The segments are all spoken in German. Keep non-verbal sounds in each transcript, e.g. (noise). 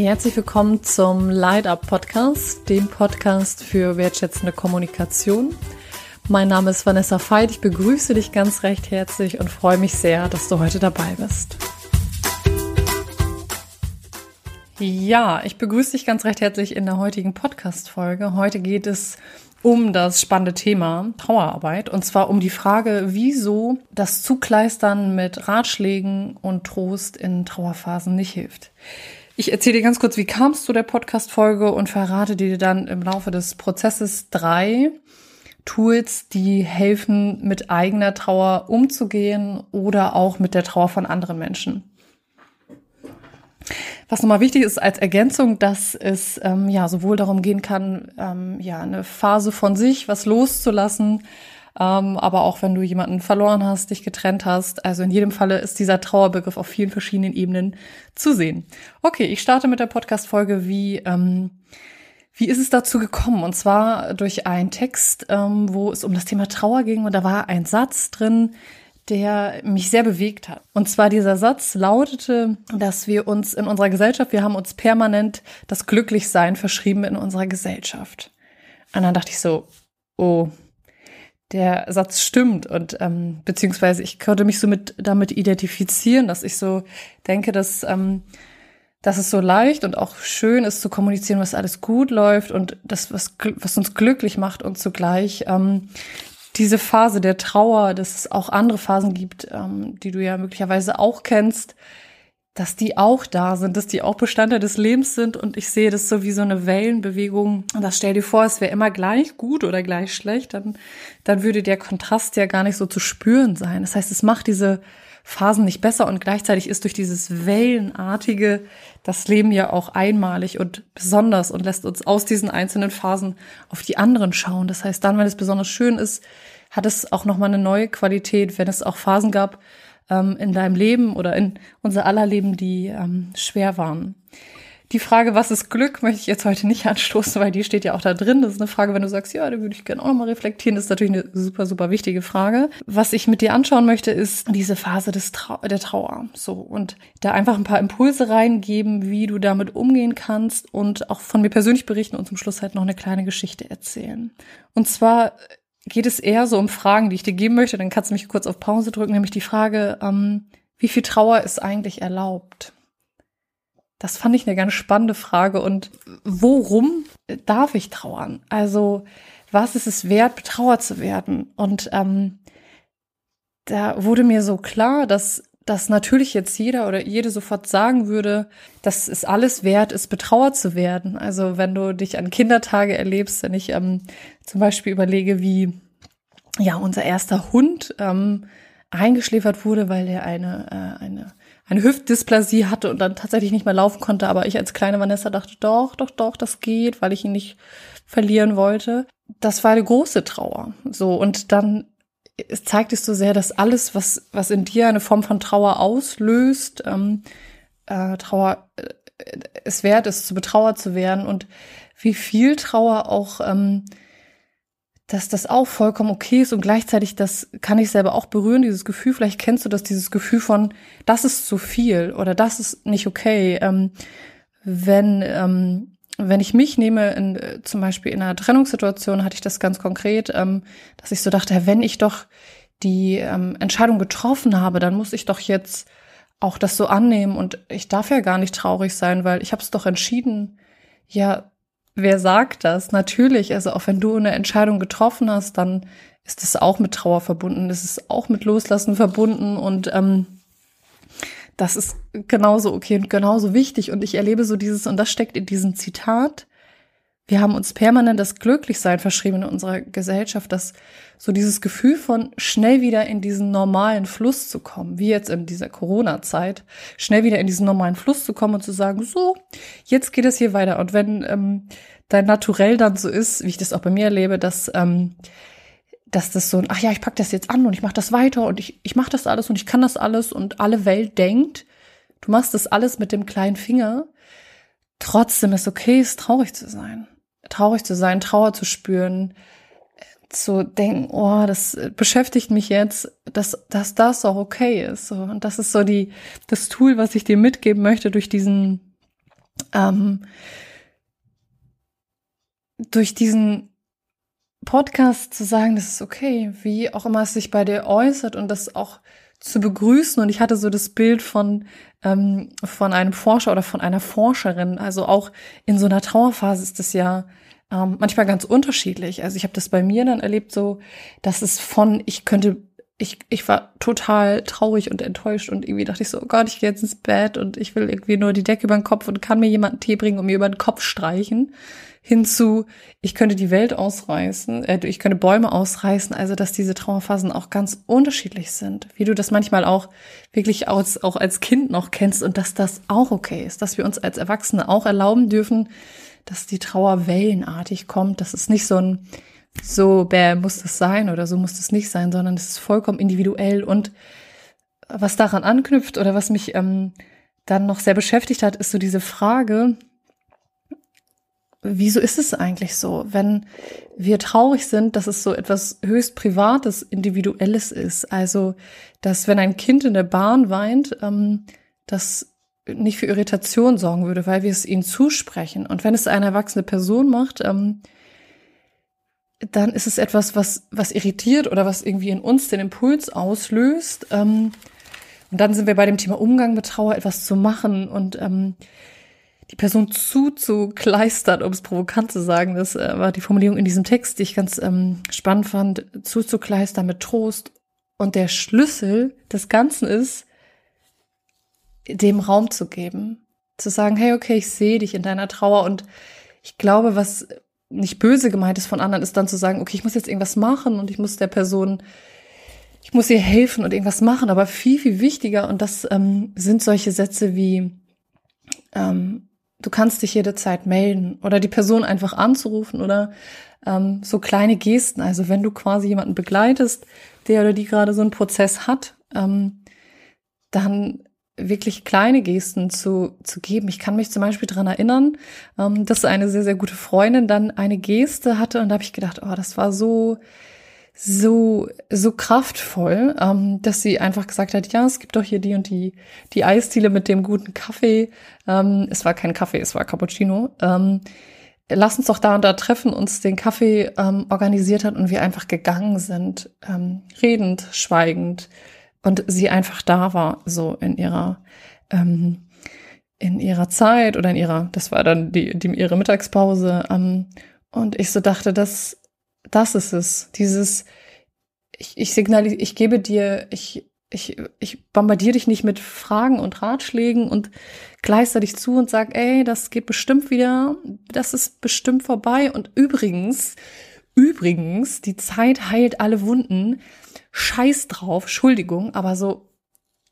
Herzlich willkommen zum Light Up Podcast, dem Podcast für wertschätzende Kommunikation. Mein Name ist Vanessa Veit. Ich begrüße dich ganz recht herzlich und freue mich sehr, dass du heute dabei bist. Ja, ich begrüße dich ganz recht herzlich in der heutigen Podcast-Folge. Heute geht es um das spannende Thema Trauerarbeit und zwar um die Frage, wieso das Zukleistern mit Ratschlägen und Trost in Trauerphasen nicht hilft. Ich erzähle dir ganz kurz, wie kam es zu der Podcast-Folge und verrate dir dann im Laufe des Prozesses drei Tools, die helfen, mit eigener Trauer umzugehen oder auch mit der Trauer von anderen Menschen. Was nochmal wichtig ist als Ergänzung, dass es ähm, ja sowohl darum gehen kann, ähm, ja eine Phase von sich, was loszulassen, aber auch wenn du jemanden verloren hast, dich getrennt hast. Also in jedem Falle ist dieser Trauerbegriff auf vielen verschiedenen Ebenen zu sehen. Okay, ich starte mit der Podcast-Folge, wie ähm, wie ist es dazu gekommen? Und zwar durch einen Text, ähm, wo es um das Thema Trauer ging und da war ein Satz drin, der mich sehr bewegt hat. Und zwar dieser Satz lautete, dass wir uns in unserer Gesellschaft, wir haben uns permanent das Glücklichsein verschrieben in unserer Gesellschaft. Und dann dachte ich so, oh, der Satz stimmt. Und ähm, beziehungsweise ich konnte mich so mit damit identifizieren, dass ich so denke, dass ähm, dass es so leicht und auch schön ist zu kommunizieren, was alles gut läuft und das was was uns glücklich macht und zugleich ähm, diese Phase der Trauer, dass es auch andere Phasen gibt, ähm, die du ja möglicherweise auch kennst, dass die auch da sind, dass die auch Bestandteil des Lebens sind und ich sehe das so wie so eine Wellenbewegung. Und das stell dir vor, es wäre immer gleich gut oder gleich schlecht, dann, dann würde der Kontrast ja gar nicht so zu spüren sein. Das heißt, es macht diese Phasen nicht besser und gleichzeitig ist durch dieses Wellenartige das Leben ja auch einmalig und besonders und lässt uns aus diesen einzelnen Phasen auf die anderen schauen. Das heißt, dann, wenn es besonders schön ist, hat es auch nochmal eine neue Qualität, wenn es auch Phasen gab, ähm, in deinem Leben oder in unser aller Leben, die ähm, schwer waren. Die Frage, was ist Glück, möchte ich jetzt heute nicht anstoßen, weil die steht ja auch da drin. Das ist eine Frage, wenn du sagst, ja, da würde ich gerne auch nochmal reflektieren. Das ist natürlich eine super, super wichtige Frage. Was ich mit dir anschauen möchte, ist diese Phase des Trau der Trauer. So. Und da einfach ein paar Impulse reingeben, wie du damit umgehen kannst und auch von mir persönlich berichten und zum Schluss halt noch eine kleine Geschichte erzählen. Und zwar geht es eher so um Fragen, die ich dir geben möchte. Dann kannst du mich kurz auf Pause drücken, nämlich die Frage, ähm, wie viel Trauer ist eigentlich erlaubt? Das fand ich eine ganz spannende Frage. Und worum darf ich trauern? Also, was ist es wert, betrauert zu werden? Und ähm, da wurde mir so klar, dass dass natürlich jetzt jeder oder jede sofort sagen würde, dass es alles wert ist, betrauert zu werden. Also wenn du dich an Kindertage erlebst, wenn ich ähm, zum Beispiel überlege, wie ja unser erster Hund ähm, eingeschläfert wurde, weil er eine, äh, eine, eine Hüftdysplasie hatte und dann tatsächlich nicht mehr laufen konnte. Aber ich als kleine Vanessa dachte, doch, doch, doch, das geht, weil ich ihn nicht verlieren wollte. Das war eine große Trauer. So, und dann es zeigt es so sehr, dass alles, was, was in dir eine Form von Trauer auslöst, ähm, äh, Trauer äh, es wert ist, zu betrauert zu werden und wie viel Trauer auch, ähm, dass das auch vollkommen okay ist und gleichzeitig, das kann ich selber auch berühren, dieses Gefühl, vielleicht kennst du das, dieses Gefühl von, das ist zu viel oder das ist nicht okay, ähm, wenn, ähm, wenn ich mich nehme, in, äh, zum Beispiel in einer Trennungssituation hatte ich das ganz konkret, ähm, dass ich so dachte, wenn ich doch die ähm, Entscheidung getroffen habe, dann muss ich doch jetzt auch das so annehmen und ich darf ja gar nicht traurig sein, weil ich habe es doch entschieden. Ja, wer sagt das? Natürlich, also auch wenn du eine Entscheidung getroffen hast, dann ist es auch mit Trauer verbunden, ist es auch mit Loslassen verbunden und ähm, das ist genauso okay und genauso wichtig. Und ich erlebe so dieses, und das steckt in diesem Zitat, wir haben uns permanent das Glücklichsein verschrieben in unserer Gesellschaft, dass so dieses Gefühl von schnell wieder in diesen normalen Fluss zu kommen, wie jetzt in dieser Corona-Zeit, schnell wieder in diesen normalen Fluss zu kommen und zu sagen, so, jetzt geht es hier weiter. Und wenn ähm, dein Naturell dann so ist, wie ich das auch bei mir erlebe, dass ähm, dass das so ein, ach ja, ich pack das jetzt an und ich mache das weiter und ich, ich mache das alles und ich kann das alles und alle Welt denkt, du machst das alles mit dem kleinen Finger. Trotzdem ist okay, es traurig zu sein. Traurig zu sein, Trauer zu spüren, zu denken, oh, das beschäftigt mich jetzt, dass, dass das auch okay ist. Und das ist so die, das Tool, was ich dir mitgeben möchte durch diesen, ähm, durch diesen Podcast zu sagen, das ist okay, wie auch immer es sich bei dir äußert und das auch zu begrüßen. Und ich hatte so das Bild von, ähm, von einem Forscher oder von einer Forscherin. Also auch in so einer Trauerphase ist das ja ähm, manchmal ganz unterschiedlich. Also ich habe das bei mir dann erlebt, so, dass es von, ich könnte ich, ich war total traurig und enttäuscht und irgendwie dachte ich so, oh Gott, ich gehe jetzt ins Bett und ich will irgendwie nur die Decke über den Kopf und kann mir jemanden Tee bringen und mir über den Kopf streichen. Hinzu, ich könnte die Welt ausreißen, äh, ich könnte Bäume ausreißen, also dass diese Trauerphasen auch ganz unterschiedlich sind, wie du das manchmal auch wirklich aus, auch als Kind noch kennst und dass das auch okay ist, dass wir uns als Erwachsene auch erlauben dürfen, dass die Trauer wellenartig kommt, dass es nicht so ein so bäh, muss das sein oder so muss das nicht sein, sondern es ist vollkommen individuell. Und was daran anknüpft oder was mich ähm, dann noch sehr beschäftigt hat, ist so diese Frage, wieso ist es eigentlich so, wenn wir traurig sind, dass es so etwas höchst Privates, Individuelles ist? Also, dass wenn ein Kind in der Bahn weint, ähm, das nicht für Irritation sorgen würde, weil wir es ihnen zusprechen. Und wenn es eine erwachsene Person macht, ähm, dann ist es etwas, was, was irritiert oder was irgendwie in uns den Impuls auslöst. Ähm, und dann sind wir bei dem Thema Umgang mit Trauer, etwas zu machen und ähm, die Person zuzukleistern, um es provokant zu sagen. Das äh, war die Formulierung in diesem Text, die ich ganz ähm, spannend fand, zuzukleistern mit Trost. Und der Schlüssel des Ganzen ist, dem Raum zu geben. Zu sagen, hey, okay, ich sehe dich in deiner Trauer und ich glaube, was nicht böse gemeint ist von anderen, ist dann zu sagen, okay, ich muss jetzt irgendwas machen und ich muss der Person, ich muss ihr helfen und irgendwas machen. Aber viel, viel wichtiger, und das ähm, sind solche Sätze wie, ähm, du kannst dich jederzeit melden oder die Person einfach anzurufen oder ähm, so kleine Gesten. Also wenn du quasi jemanden begleitest, der oder die gerade so einen Prozess hat, ähm, dann wirklich kleine Gesten zu, zu geben. Ich kann mich zum Beispiel dran erinnern, ähm, dass eine sehr, sehr gute Freundin dann eine Geste hatte und da habe ich gedacht, oh, das war so, so, so kraftvoll, ähm, dass sie einfach gesagt hat, ja, es gibt doch hier die und die, die Eisdiele mit dem guten Kaffee. Ähm, es war kein Kaffee, es war Cappuccino. Ähm, lass uns doch da und da treffen, uns den Kaffee ähm, organisiert hat und wir einfach gegangen sind, ähm, redend, schweigend, und sie einfach da war, so in ihrer ähm, in ihrer Zeit oder in ihrer, das war dann die, die ihre Mittagspause. Ähm, und ich so dachte, das, das ist es. Dieses, ich, ich signalisiere, ich gebe dir, ich, ich, ich bombardiere dich nicht mit Fragen und Ratschlägen und kleister dich zu und sag, ey, das geht bestimmt wieder, das ist bestimmt vorbei. Und übrigens, übrigens, die Zeit heilt alle Wunden. Scheiß drauf, Entschuldigung, aber so,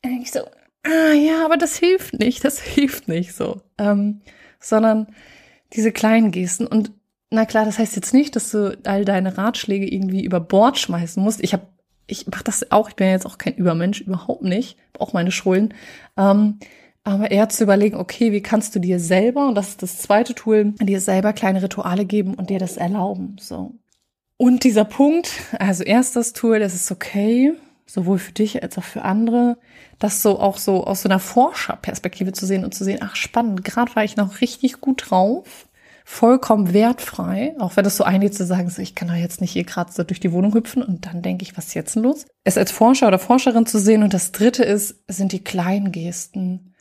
ich so, ah ja, aber das hilft nicht, das (laughs) hilft nicht so. Ähm, sondern diese kleinen Gesten. Und na klar, das heißt jetzt nicht, dass du all deine Ratschläge irgendwie über Bord schmeißen musst. Ich habe, ich mache das auch, ich bin ja jetzt auch kein Übermensch, überhaupt nicht, auch meine Schulden. Ähm, aber eher zu überlegen, okay, wie kannst du dir selber, und das ist das zweite Tool, dir selber kleine Rituale geben und dir das erlauben. So. Und dieser Punkt, also erstes Tool, das ist okay, sowohl für dich als auch für andere, das so auch so aus so einer Forscherperspektive zu sehen und zu sehen, ach spannend, gerade war ich noch richtig gut drauf, vollkommen wertfrei, auch wenn das so eingeht zu sagen, so ich kann doch jetzt nicht hier gerade so durch die Wohnung hüpfen und dann denke ich, was ist jetzt denn los? Es als Forscher oder Forscherin zu sehen und das dritte ist, sind die kleinen Gesten.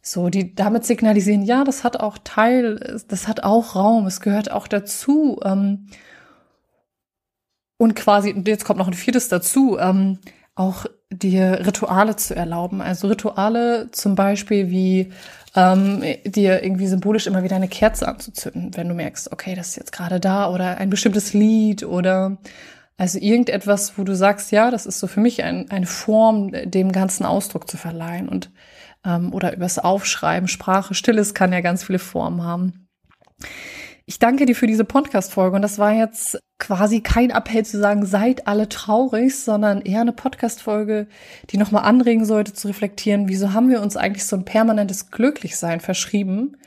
So, die damit signalisieren, ja, das hat auch Teil, das hat auch Raum, es gehört auch dazu. Ähm, und quasi, jetzt kommt noch ein viertes dazu, ähm, auch dir Rituale zu erlauben. Also Rituale zum Beispiel wie ähm, dir irgendwie symbolisch immer wieder eine Kerze anzuzünden, wenn du merkst, okay, das ist jetzt gerade da oder ein bestimmtes Lied oder also irgendetwas, wo du sagst, ja, das ist so für mich ein, eine Form, dem ganzen Ausdruck zu verleihen und ähm, oder übers Aufschreiben, Sprache, Stilles kann ja ganz viele Formen haben. Ich danke dir für diese Podcast-Folge und das war jetzt quasi kein Appell zu sagen, seid alle traurig, sondern eher eine Podcast-Folge, die nochmal anregen sollte zu reflektieren, wieso haben wir uns eigentlich so ein permanentes Glücklichsein verschrieben?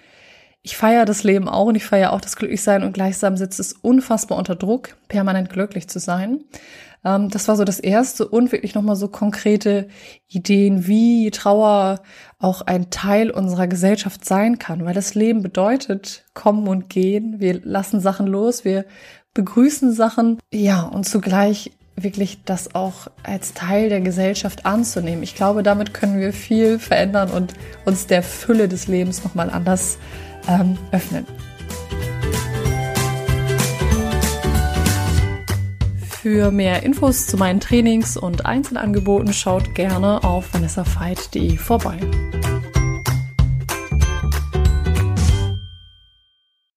ich feiere das Leben auch und ich feiere auch das Glücklichsein und gleichsam sitzt es unfassbar unter Druck, permanent glücklich zu sein. Ähm, das war so das erste und wirklich nochmal so konkrete Ideen, wie Trauer auch ein Teil unserer Gesellschaft sein kann, weil das Leben bedeutet kommen und gehen. Wir lassen Sachen los, wir begrüßen Sachen, ja, und zugleich wirklich das auch als Teil der Gesellschaft anzunehmen. Ich glaube, damit können wir viel verändern und uns der Fülle des Lebens nochmal anders ähm, öffnen. Für mehr Infos zu meinen Trainings und Einzelangeboten schaut gerne auf vanessafeit.de vorbei.